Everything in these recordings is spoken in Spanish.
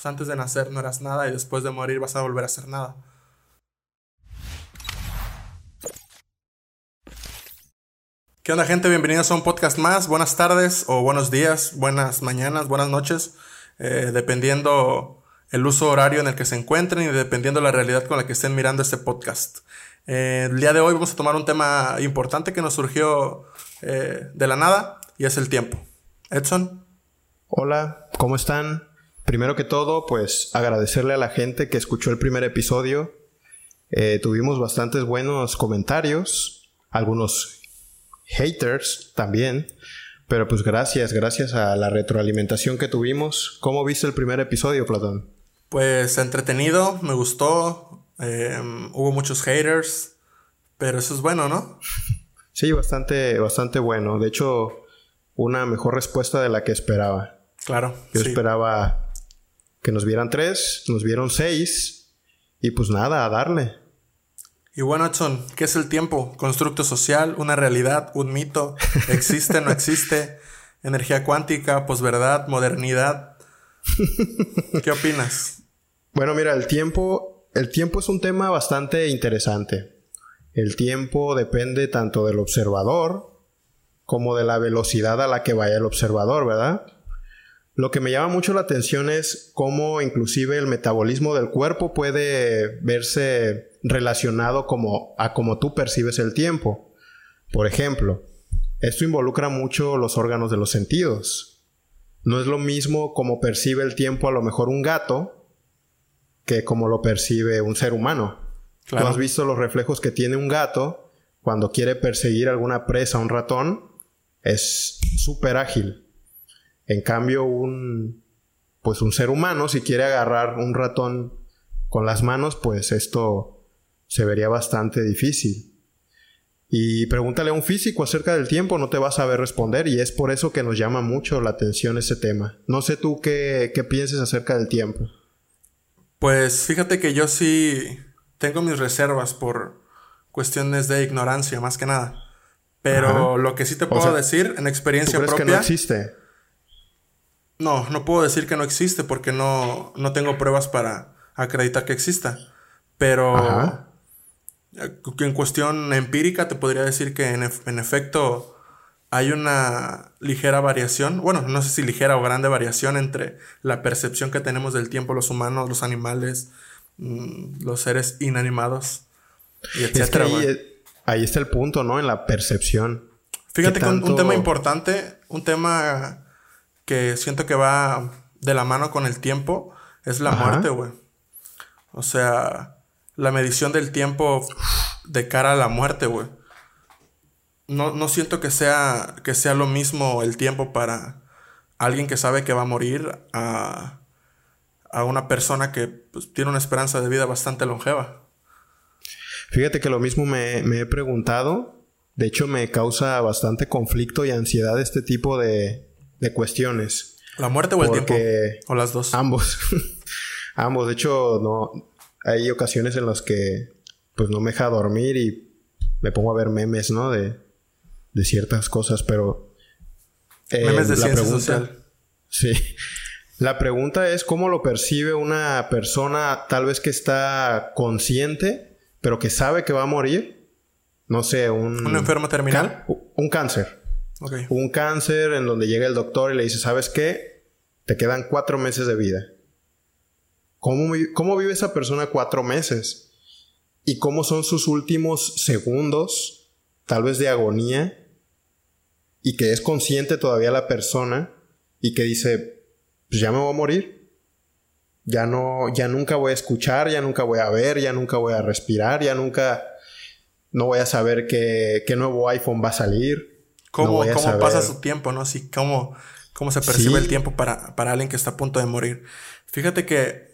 pues antes de nacer no eras nada y después de morir vas a volver a ser nada. ¿Qué onda gente? Bienvenidos a un podcast más. Buenas tardes o buenos días, buenas mañanas, buenas noches, eh, dependiendo el uso horario en el que se encuentren y dependiendo la realidad con la que estén mirando este podcast. Eh, el día de hoy vamos a tomar un tema importante que nos surgió eh, de la nada y es el tiempo. Edson. Hola, ¿cómo están? Primero que todo, pues agradecerle a la gente que escuchó el primer episodio. tuvimos bastantes buenos comentarios, algunos haters también. Pero pues gracias, gracias a la retroalimentación que tuvimos. ¿Cómo viste el primer episodio, Platón? Pues entretenido, me gustó. Em, hubo muchos haters, pero eso es bueno, ¿no? Sí, bastante, bastante bueno. De hecho, una mejor respuesta de la que esperaba. Claro. Yo esperaba que nos vieran tres, nos vieron seis, y pues nada, a darle. Y bueno, Edson, ¿qué es el tiempo? ¿Constructo social? ¿Una realidad? ¿Un mito? ¿Existe? ¿No existe? ¿Energía cuántica? ¿Posverdad? ¿Modernidad? ¿Qué opinas? Bueno, mira, el tiempo, el tiempo es un tema bastante interesante. El tiempo depende tanto del observador como de la velocidad a la que vaya el observador, ¿verdad? Lo que me llama mucho la atención es cómo inclusive el metabolismo del cuerpo puede verse relacionado como a cómo tú percibes el tiempo. Por ejemplo, esto involucra mucho los órganos de los sentidos. No es lo mismo como percibe el tiempo a lo mejor un gato que como lo percibe un ser humano. Tú has visto los reflejos que tiene un gato cuando quiere perseguir alguna presa, un ratón, es súper ágil en cambio, un, pues un ser humano, si quiere agarrar un ratón con las manos, pues esto se vería bastante difícil. Y pregúntale a un físico acerca del tiempo, no te vas a saber responder y es por eso que nos llama mucho la atención ese tema. No sé tú qué, qué pienses acerca del tiempo. Pues fíjate que yo sí tengo mis reservas por cuestiones de ignorancia, más que nada. Pero lo que sí te puedo decir en experiencia propia. que no existe? No, no puedo decir que no existe porque no, no tengo pruebas para acreditar que exista. Pero en cuestión empírica te podría decir que en, en, efecto hay una ligera variación, bueno, no sé si ligera o grande variación entre la percepción que tenemos del tiempo los humanos, los animales, mm, los seres inanimados, y etcétera. ahí, está el punto, ¿no? En la percepción. Fíjate que un tema importante, un tema que siento que va de la mano con el tiempo es la muerte, güey. O sea, la medición del tiempo de cara a la muerte, güey. No, no siento que sea, que sea lo mismo el tiempo para alguien que sabe que va a morir a, a una persona que pues, tiene una esperanza de vida bastante longeva. Fíjate que lo mismo me, me he preguntado. De hecho, me causa bastante conflicto y ansiedad este tipo de, de cuestiones. ¿La muerte o el tiempo? ¿O las dos? Ambos. ambos. De hecho, no. Hay ocasiones en las que pues no me deja dormir y me pongo a ver memes, ¿no? De, de ciertas cosas, pero. Eh, memes de ciencia social. Sí. La pregunta es cómo lo percibe una persona tal vez que está consciente, pero que sabe que va a morir. No sé, un... ¿Un enfermo terminal? un cáncer. Un cáncer en donde llega el doctor y le dice, ¿sabes qué? Te quedan cuatro meses de vida. ¿Cómo, ¿Cómo vive esa persona cuatro meses? ¿Y cómo son sus últimos segundos, tal vez de agonía? Y que es consciente todavía la persona y que dice, pues ya me voy a morir. Ya no, ya nunca voy a escuchar, ya nunca voy a ver, ya nunca voy a respirar, ya nunca, no voy a saber qué, qué nuevo iPhone va a salir cómo, cómo pasa su tiempo, ¿no? Sí, cómo, cómo se percibe el tiempo para, para alguien que está a punto de morir. Fíjate que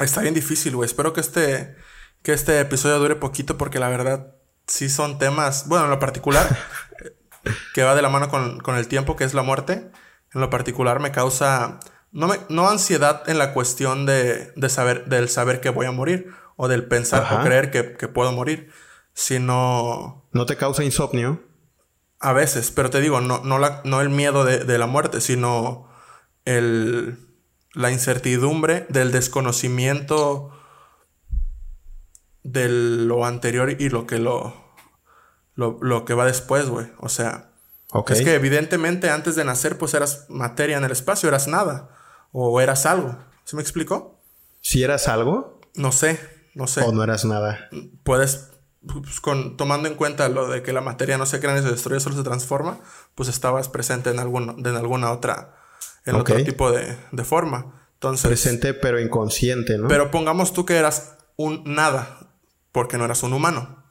está bien difícil, güey. Espero que este, que este episodio dure poquito porque la verdad sí son temas, bueno, en lo particular, que va de la mano con, con, el tiempo, que es la muerte. En lo particular me causa, no, me, no ansiedad en la cuestión de, de, saber, del saber que voy a morir o del pensar o creer que, que puedo morir, sino... ¿No te causa insomnio? A veces, pero te digo, no, no, la, no el miedo de, la muerte, sino el, la incertidumbre del desconocimiento de lo anterior y lo que lo, lo, que va después, güey. O sea, es que evidentemente antes de nacer, pues eras materia en el espacio, eras nada. O eras algo. ¿Se me explicó? Si eras algo? No sé, no sé. O no eras nada. Puedes, pues, con, tomando en cuenta lo de que la materia no se crea ni se destruye, solo se transforma, pues estabas presente en, algún, en alguna otra, en otro tipo de, de forma. Entonces, presente pero inconsciente, ¿no? Pero pongamos tú que eras un nada porque no eras un humano.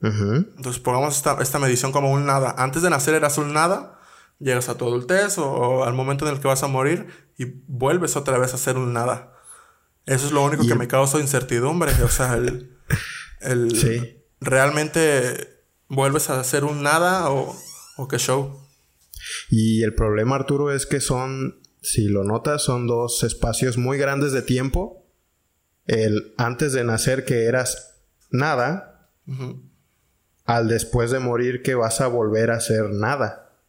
Entonces pongamos esta, medición como un nada. Antes de nacer eras un nada, llegas a tu adultez o, al momento en el que vas a morir y vuelves otra vez a ser un nada. Eso es lo único que me causa incertidumbre. O sea, el, el realmente vuelves a ser un nada o, o qué show. Y el problema, Arturo, es que son, si lo notas, son dos espacios muy grandes de tiempo. El antes de nacer que eras nada al después de morir que vas a volver a ser nada.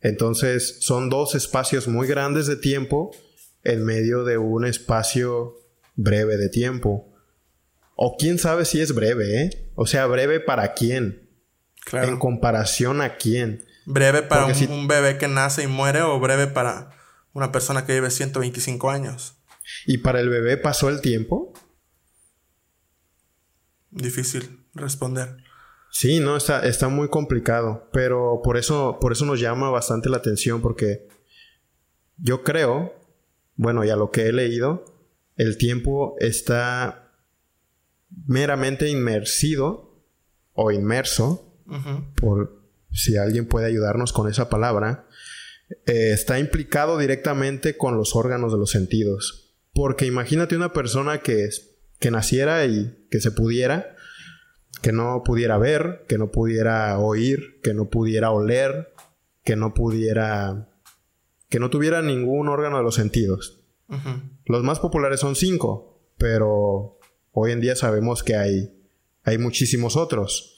Entonces son dos espacios muy grandes de tiempo en medio de un espacio breve de tiempo. O quién sabe si es breve, ¿eh? O sea, breve para quién. En comparación a quién. Breve para un, bebé que nace y muere o breve para una persona que vive 125 años. ¿Y para el bebé pasó el tiempo? difícil responder. Sí, no, está, está muy complicado, pero por eso, por eso nos llama bastante la atención, porque yo creo, bueno, y a lo que he leído, el tiempo está meramente inmersido o inmerso, por si alguien puede ayudarnos con esa palabra, eh, está implicado directamente con los órganos de los sentidos. Porque imagínate una persona que, que naciera y que se pudiera, que no pudiera ver, que no pudiera oír, que no pudiera oler, que no pudiera... que no tuviera ningún órgano de los sentidos. Los más populares son cinco, pero hoy en día sabemos que hay, hay muchísimos otros.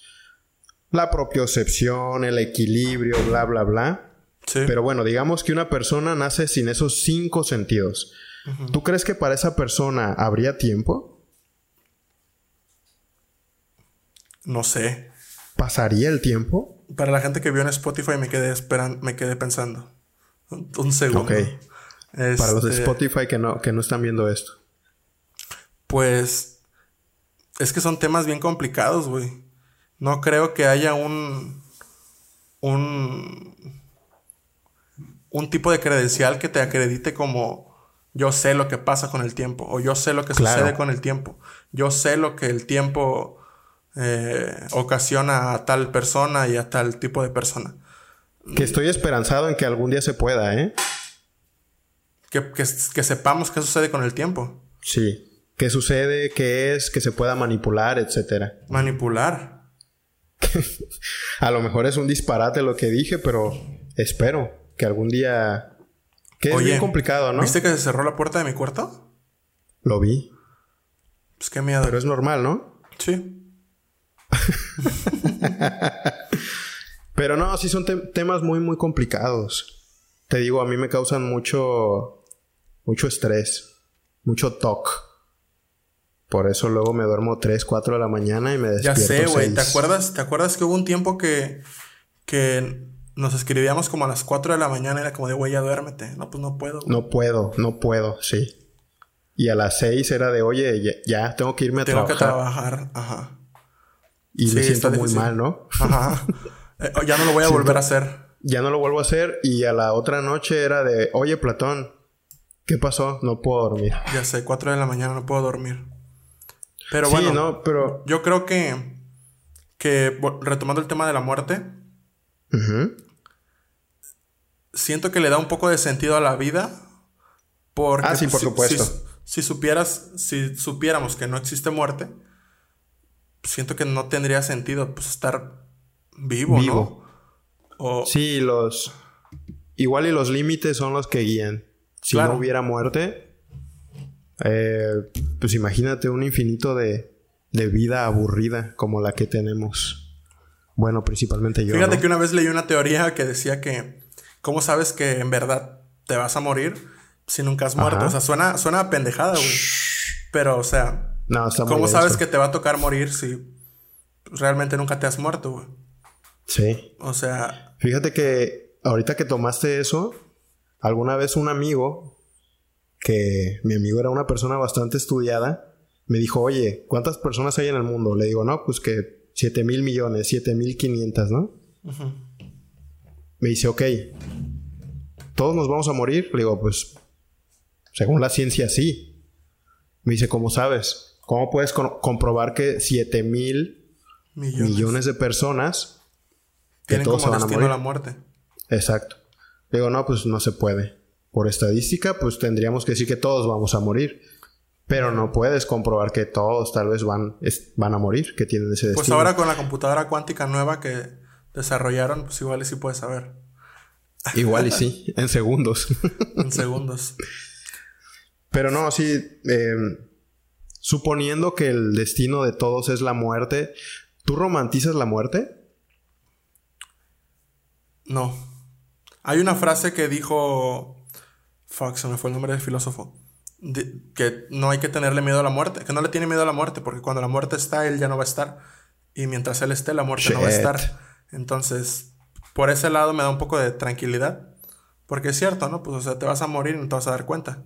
La propiocepción, el equilibrio, bla, bla, bla. Pero bueno, digamos que una persona nace sin esos cinco sentidos. ¿Tú crees que para esa persona habría tiempo? No sé. ¿Pasaría el tiempo? Para la gente que vio en Spotify me quedé esperando, me quedé pensando. Un, segundo. Ok. Para los de este, Spotify que no, que no están viendo esto. Pues es que son temas bien complicados, güey. No creo que haya un un un tipo de credencial que te acredite como yo sé lo que pasa con el tiempo o yo sé lo que sucede con el tiempo. Yo sé lo que el tiempo eh, ocasiona a tal persona y a tal tipo de persona. Que estoy esperanzado en que algún día se pueda, ¿eh? Que, que, sepamos qué sucede con el tiempo. Sí. ¿Qué sucede? ¿Qué es? Que se pueda manipular, etcétera. Manipular. a lo mejor es un disparate lo que dije, pero espero que algún día. Que es bien complicado, ¿no? ¿Viste que se cerró la puerta de mi cuarto? Lo vi. Pues qué miedo. Pero es normal, ¿no? Sí. Pero no, sí son temas muy, muy complicados. Te digo, a mí me causan mucho, mucho estrés, mucho toque. Por eso luego me duermo 3, 4 de la mañana y me despierto. Ya sé, güey. ¿Te acuerdas, ¿Te acuerdas que hubo un tiempo que, que nos escribíamos como a las 4 de la mañana? Era como de, güey, ya duérmete. No, pues no puedo. No puedo, no puedo, sí. Y a las 6 era de, oye, ya, tengo que irme a trabajar. Tengo que trabajar, ajá. Y me siento muy mal, ¿no? Ajá. Eh, ya no lo voy a volver a hacer. Ya no lo vuelvo a hacer. Y a la otra noche era de, oye, Platón, ¿qué pasó? No puedo dormir. Ya sé, 4 de la mañana no puedo dormir. Pero bueno, no, pero... yo creo que, que retomando el tema de la muerte, siento que le da un poco de sentido a la vida. Porque ah, sí, por supuesto. si, supieras, si supiéramos que no existe muerte, siento que no tendría sentido pues estar vivo, vivo. ¿no? Sí, los... Igual y los límites son los que guían. Si no hubiera muerte, eh, pues imagínate un infinito de, de, vida aburrida como la que tenemos. Bueno, principalmente yo. Fíjate que una vez leí una teoría que decía que, ¿cómo sabes que en verdad te vas a morir? si nunca has muerto? O sea, suena, suena pendejada, güey. Pero, o sea, no, ¿cómo sabes que te va a tocar morir si realmente nunca te has muerto, güey? Sí. O sea. Fíjate que ahorita que tomaste eso, alguna vez un amigo, que mi amigo era una persona bastante estudiada, me dijo, oye, ¿cuántas personas hay en el mundo? Le digo, no, pues que 7 mil millones, 7 mil 500, ¿no? Me dice, ok, ¿todos nos vamos a morir? Le digo, pues, según la ciencia, sí. Me dice, ¿cómo sabes? ¿Cómo puedes comprobar que 7 mil millones. de personas tienen todos como destino a la muerte? Exacto. Le digo, no, pues no se puede. Por estadística, pues tendríamos que decir que todos vamos a morir. Pero no puedes comprobar que todos tal vez van, van a morir, que tienen ese pues destino. Pues ahora con la computadora cuántica nueva que desarrollaron, pues igual y sí puedes saber. Igual y sí, en segundos. en segundos. Pero no, sí, em, suponiendo que el destino de todos es la muerte, ¿tú romantizas la muerte? No. Hay una frase que dijo... Fuck, se me fue el nombre del filósofo que no hay que tenerle miedo a la muerte, que no le tiene miedo a la muerte, porque cuando la muerte está, él ya no va a estar. Y mientras él esté, la muerte no va a estar. Entonces, por ese lado me da un poco de tranquilidad. Porque es cierto, ¿no? Pues, o sea, te vas a morir y no te vas a dar cuenta.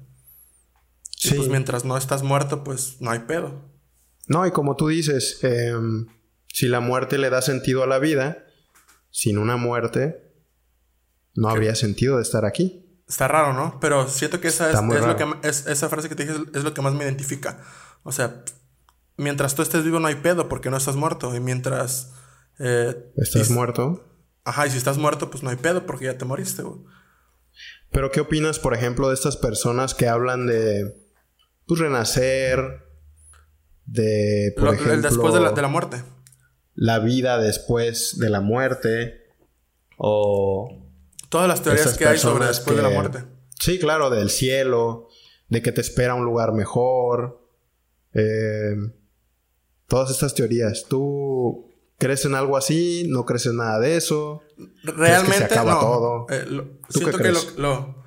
Sí. Y pues mientras no estás muerto, pues no hay pedo. No, y como tú dices, em, si la muerte le da sentido a la vida, sin una muerte, no habría sentido de estar aquí. Está raro, ¿no? Pero siento que esa, es, lo que, es, esa frase que te dije es, lo que más me identifica. O sea, mientras tú estés vivo no hay pedo porque no estás muerto. Y mientras... Eh, ¿Estás muerto? Ajá, y si estás muerto pues no hay pedo porque ya te moriste, güey. Pero ¿qué opinas, por ejemplo, de estas personas que hablan de... Pues renacer, de... Por ejemplo, el después de la, de la muerte. La vida después de la muerte. O Todas las teorías que hay sobre después de la muerte. Sí, claro, del cielo, de que te espera un lugar mejor. Eh, todas estas teorías. ¿Tú crees en algo así? ¿No crees en nada de eso? Realmente se acaba todo? Eh, siento que lo,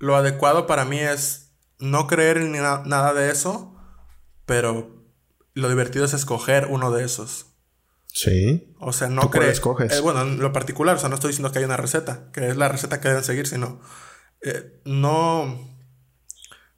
lo, adecuado para mí es no creer en nada de eso, pero lo divertido es escoger uno de esos. Sí. O sea, no crees. Eh, bueno, en lo particular, o sea, no estoy diciendo que hay una receta, que es la receta que deben seguir, sino. Eh, no.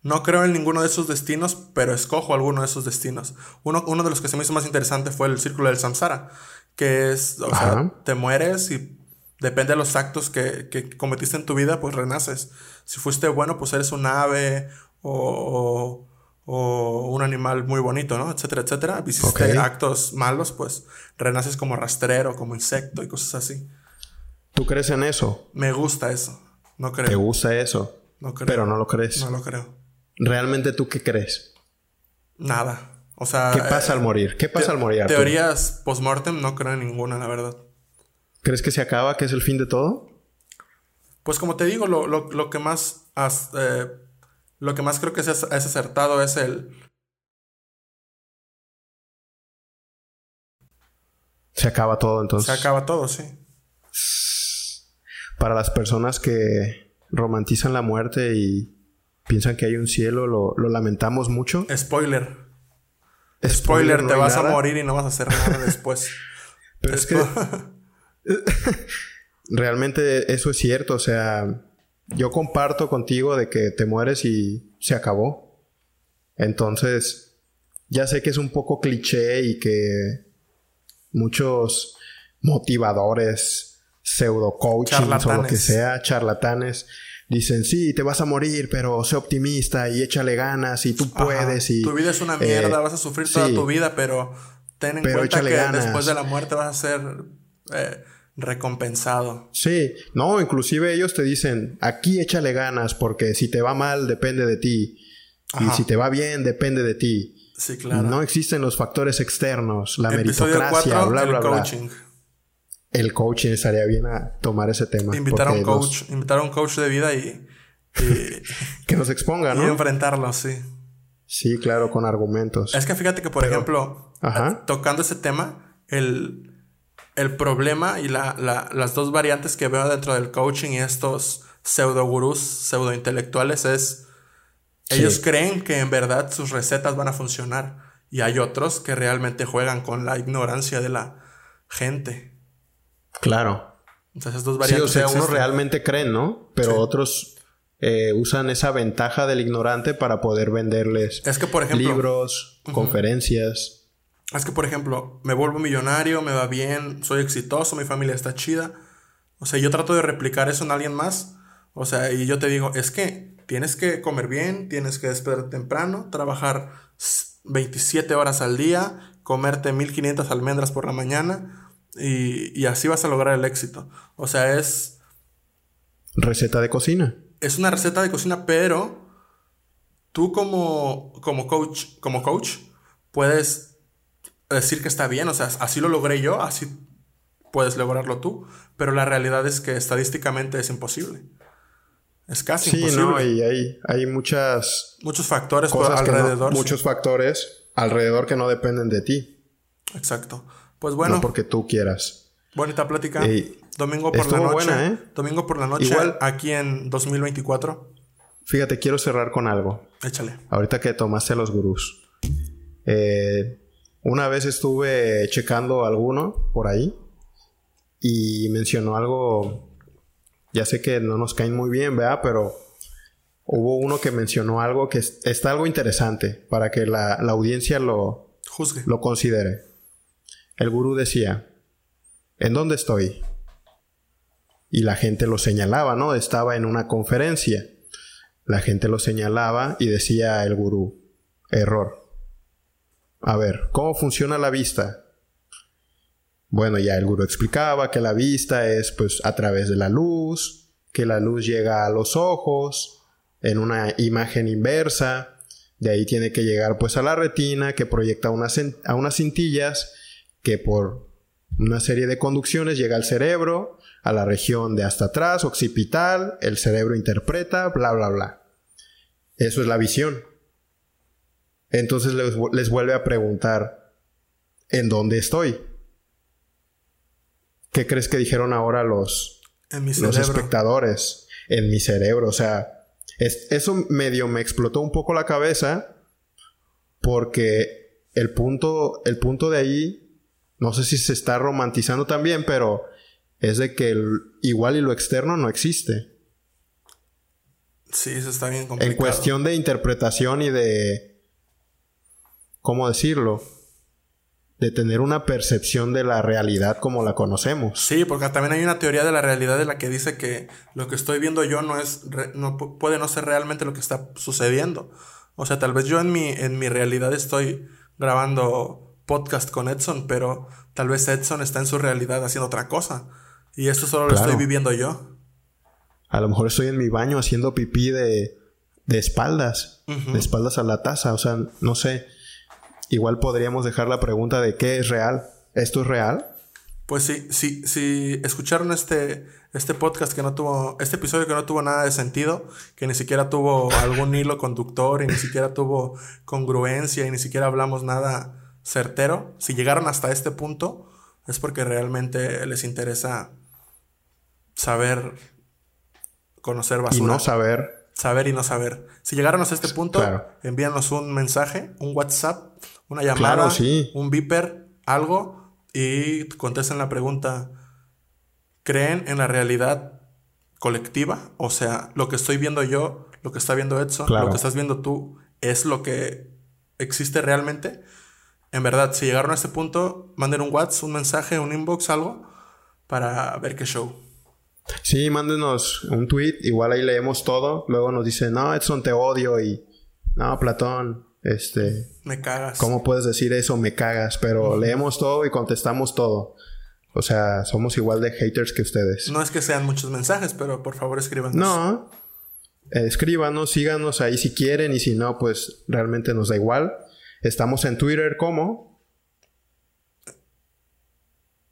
No creo en ninguno de esos destinos, pero escojo alguno de esos destinos. Uno, uno de los que se me hizo más interesante fue el círculo del samsara, que es, o sea, te mueres y depende de los actos que, que, cometiste en tu vida, pues renaces. Si fuiste bueno, pues eres un ave o o un animal muy bonito, ¿no? Etcétera, etcétera. Hiciste actos malos, pues renaces como rastrero, como insecto y cosas así. ¿Tú crees en eso? Me gusta eso. No creo. ¿Te gusta eso? No creo. Pero no lo crees. No lo creo. ¿Realmente tú qué crees? Nada. O sea... ¿Qué pasa al morir? ¿Qué pasa al morir? Teorías post-mortem no creo en ninguna, la verdad. ¿Crees que se acaba, que es el fin de todo? Pues como te digo, lo, lo, lo que más... Eh, lo que más creo que es, es acertado es el... Se acaba todo entonces. Se acaba todo, sí. Para las personas que romantizan la muerte y piensan que hay un cielo, lo, lamentamos mucho. Spoiler. Spoiler, te vas a morir y no vas a hacer nada después. Pero es que... realmente eso es cierto, o sea, yo comparto contigo de que te mueres y se acabó. Entonces, ya sé que es un poco cliché y que muchos motivadores, pseudo coaching o lo que sea, charlatanes, dicen, sí, te vas a morir, pero sé optimista y échale ganas y tú puedes. Y, tu vida es una mierda, eh, vas a sufrir toda tu vida, pero ten en cuenta que después de la muerte vas a ser... Eh, recompensado. Sí, no, inclusive ellos te dicen, aquí échale ganas porque si te va mal depende de ti y si te va bien depende de ti. Sí, claro. No existen los factores externos, la meritocracia, bla, bla, bla. Coaching. El coaching estaría bien a tomar ese tema. Invitar a un coach, invitar a un coach de vida y, que nos exponga, ¿no? Y enfrentarlo, sí. Sí, claro, con argumentos. Es que fíjate que, por ejemplo, tocando ese tema, el, el problema y las dos variantes que veo dentro del coaching y estos pseudo gurús, pseudo intelectuales es Ellos creen que en verdad sus recetas van a funcionar. Y hay otros que realmente juegan con la ignorancia de la gente. Claro. Entonces, dos variantes. Sí, o sea, unos realmente creen, ¿no? Pero otros eh, usan esa ventaja del ignorante para poder venderles es que, por ejemplo, libros, conferencias. Es que, por ejemplo, me vuelvo millonario, me va bien, soy exitoso, mi familia está chida. O sea, yo trato de replicar eso en alguien más. O sea, y yo te digo, es que tienes que comer bien, tienes que despertar temprano, trabajar 27 horas al día, comerte 1500 almendras por la mañana y, y así vas a lograr el éxito. O sea, es... Receta de cocina. Es una receta de cocina, pero tú como, como coach, como coach, puedes decir que está bien, o sea, así lo logré yo, así puedes lograrlo tú, pero la realidad es que estadísticamente es imposible. Es casi sí, no, y hay, hay muchas... Muchos factores por alrededor. muchos factores alrededor que no dependen de ti. Exacto. Pues bueno. No porque tú quieras. Bonita plática. domingo por la noche. ¿eh? Domingo por la noche Igual, aquí en 2024. Fíjate, quiero cerrar con algo. Échale. Ahorita que tomaste a los gurús. Eh, una vez estuve checando alguno por ahí y mencionó algo, ya sé que no nos caen muy bien, ¿verdad? Pero hubo uno que mencionó algo que está algo interesante para que la, audiencia lo, Juzgue. lo considere. El gurú decía, ¿en dónde estoy? Y la gente lo señalaba, ¿no? Estaba en una conferencia. La gente lo señalaba y decía el gurú, error. A ver, ¿cómo funciona la vista? Bueno, ya el gurú explicaba que la vista es pues a través de la luz, que la luz llega a los ojos en una imagen inversa, de ahí tiene que llegar pues a la retina que proyecta unas, a unas cintillas que por una serie de conducciones llega al cerebro, a la región de hasta atrás, occipital, el cerebro interpreta, bla, bla, bla. Eso es la visión. Entonces les, les vuelve a preguntar, ¿en dónde estoy? ¿Qué crees que dijeron ahora los, los espectadores? En mi cerebro. O sea, eso medio me explotó un poco la cabeza porque el punto, el punto de ahí, no sé si se está romantizando también, pero es de que el igual y lo externo no existe. Sí, eso está bien complicado. En cuestión de interpretación y de... ¿Cómo decirlo? de tener una percepción de la realidad como la conocemos. Sí, porque también hay una teoría de la realidad de la que dice que lo que estoy viendo yo no es no puede no ser realmente lo que está sucediendo. O sea, tal vez yo en mi en mi realidad estoy grabando podcast con Edson, pero tal vez Edson está en su realidad haciendo otra cosa y esto solo lo estoy viviendo yo. A lo mejor estoy en mi baño haciendo pipí de de espaldas, de espaldas a la taza, o sea, no sé igual podríamos dejar la pregunta de qué es real. ¿Esto es real? Pues sí, sí, si escucharon este, este podcast que no tuvo, este episodio que no tuvo nada de sentido, que ni siquiera tuvo algún hilo conductor y ni siquiera tuvo congruencia y ni siquiera hablamos nada certero, si llegaron hasta este punto es porque realmente les interesa saber, conocer basura. Y no saber. Saber y no saber. Si llegaron hasta este punto, envíanos un mensaje, un WhatsApp una llamada, un beeper, algo, y contesten la pregunta, ¿creen en la realidad colectiva? O sea, lo que estoy viendo yo, lo que está viendo Edson, lo que estás viendo tú, ¿es lo que existe realmente? En verdad, si llegaron a este punto, manden un WhatsApp, un mensaje, un inbox, algo, para ver qué show. Sí, mándenos un tweet, igual ahí leemos todo. Luego nos dicen, no, Edson, te odio y no, Platón, este. Me cagas. ¿Cómo puedes decir eso? Me cagas. Pero leemos todo y contestamos todo. O sea, somos igual de haters que ustedes. No es que sean muchos mensajes, pero por favor escríbanos. No. escríbanos, síganos ahí si quieren y si no, pues realmente nos da igual. Estamos en Twitter como.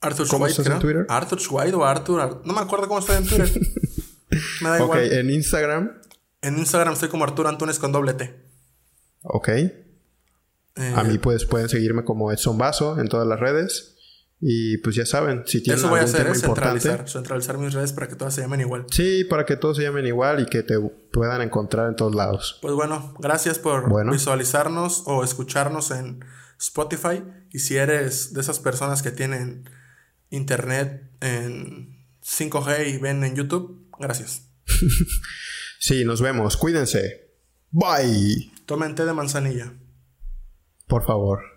Arthur ¿Cómo estás en Twitter? Arthur Schweid o Arthur, No me acuerdo cómo estoy en Twitter. me da igual. Ok, en Instagram. En Instagram estoy como Arturo Antunes con doble T. Ok. a mí pues pueden seguirme como Edson Vaso en todas las redes. Y pues ya saben, si tienen Eso voy a hacer, es centralizar, centralizar mis redes para que todas se llamen igual. Sí, para que todos se llamen igual y que te puedan encontrar en todos lados. Pues bueno, gracias por visualizarnos o escucharnos en Spotify. Y si eres de esas personas que tienen internet en 5G y ven en YouTube, gracias. sí, nos vemos. Cuídense. Bye. Tomen té de manzanilla. Por favor.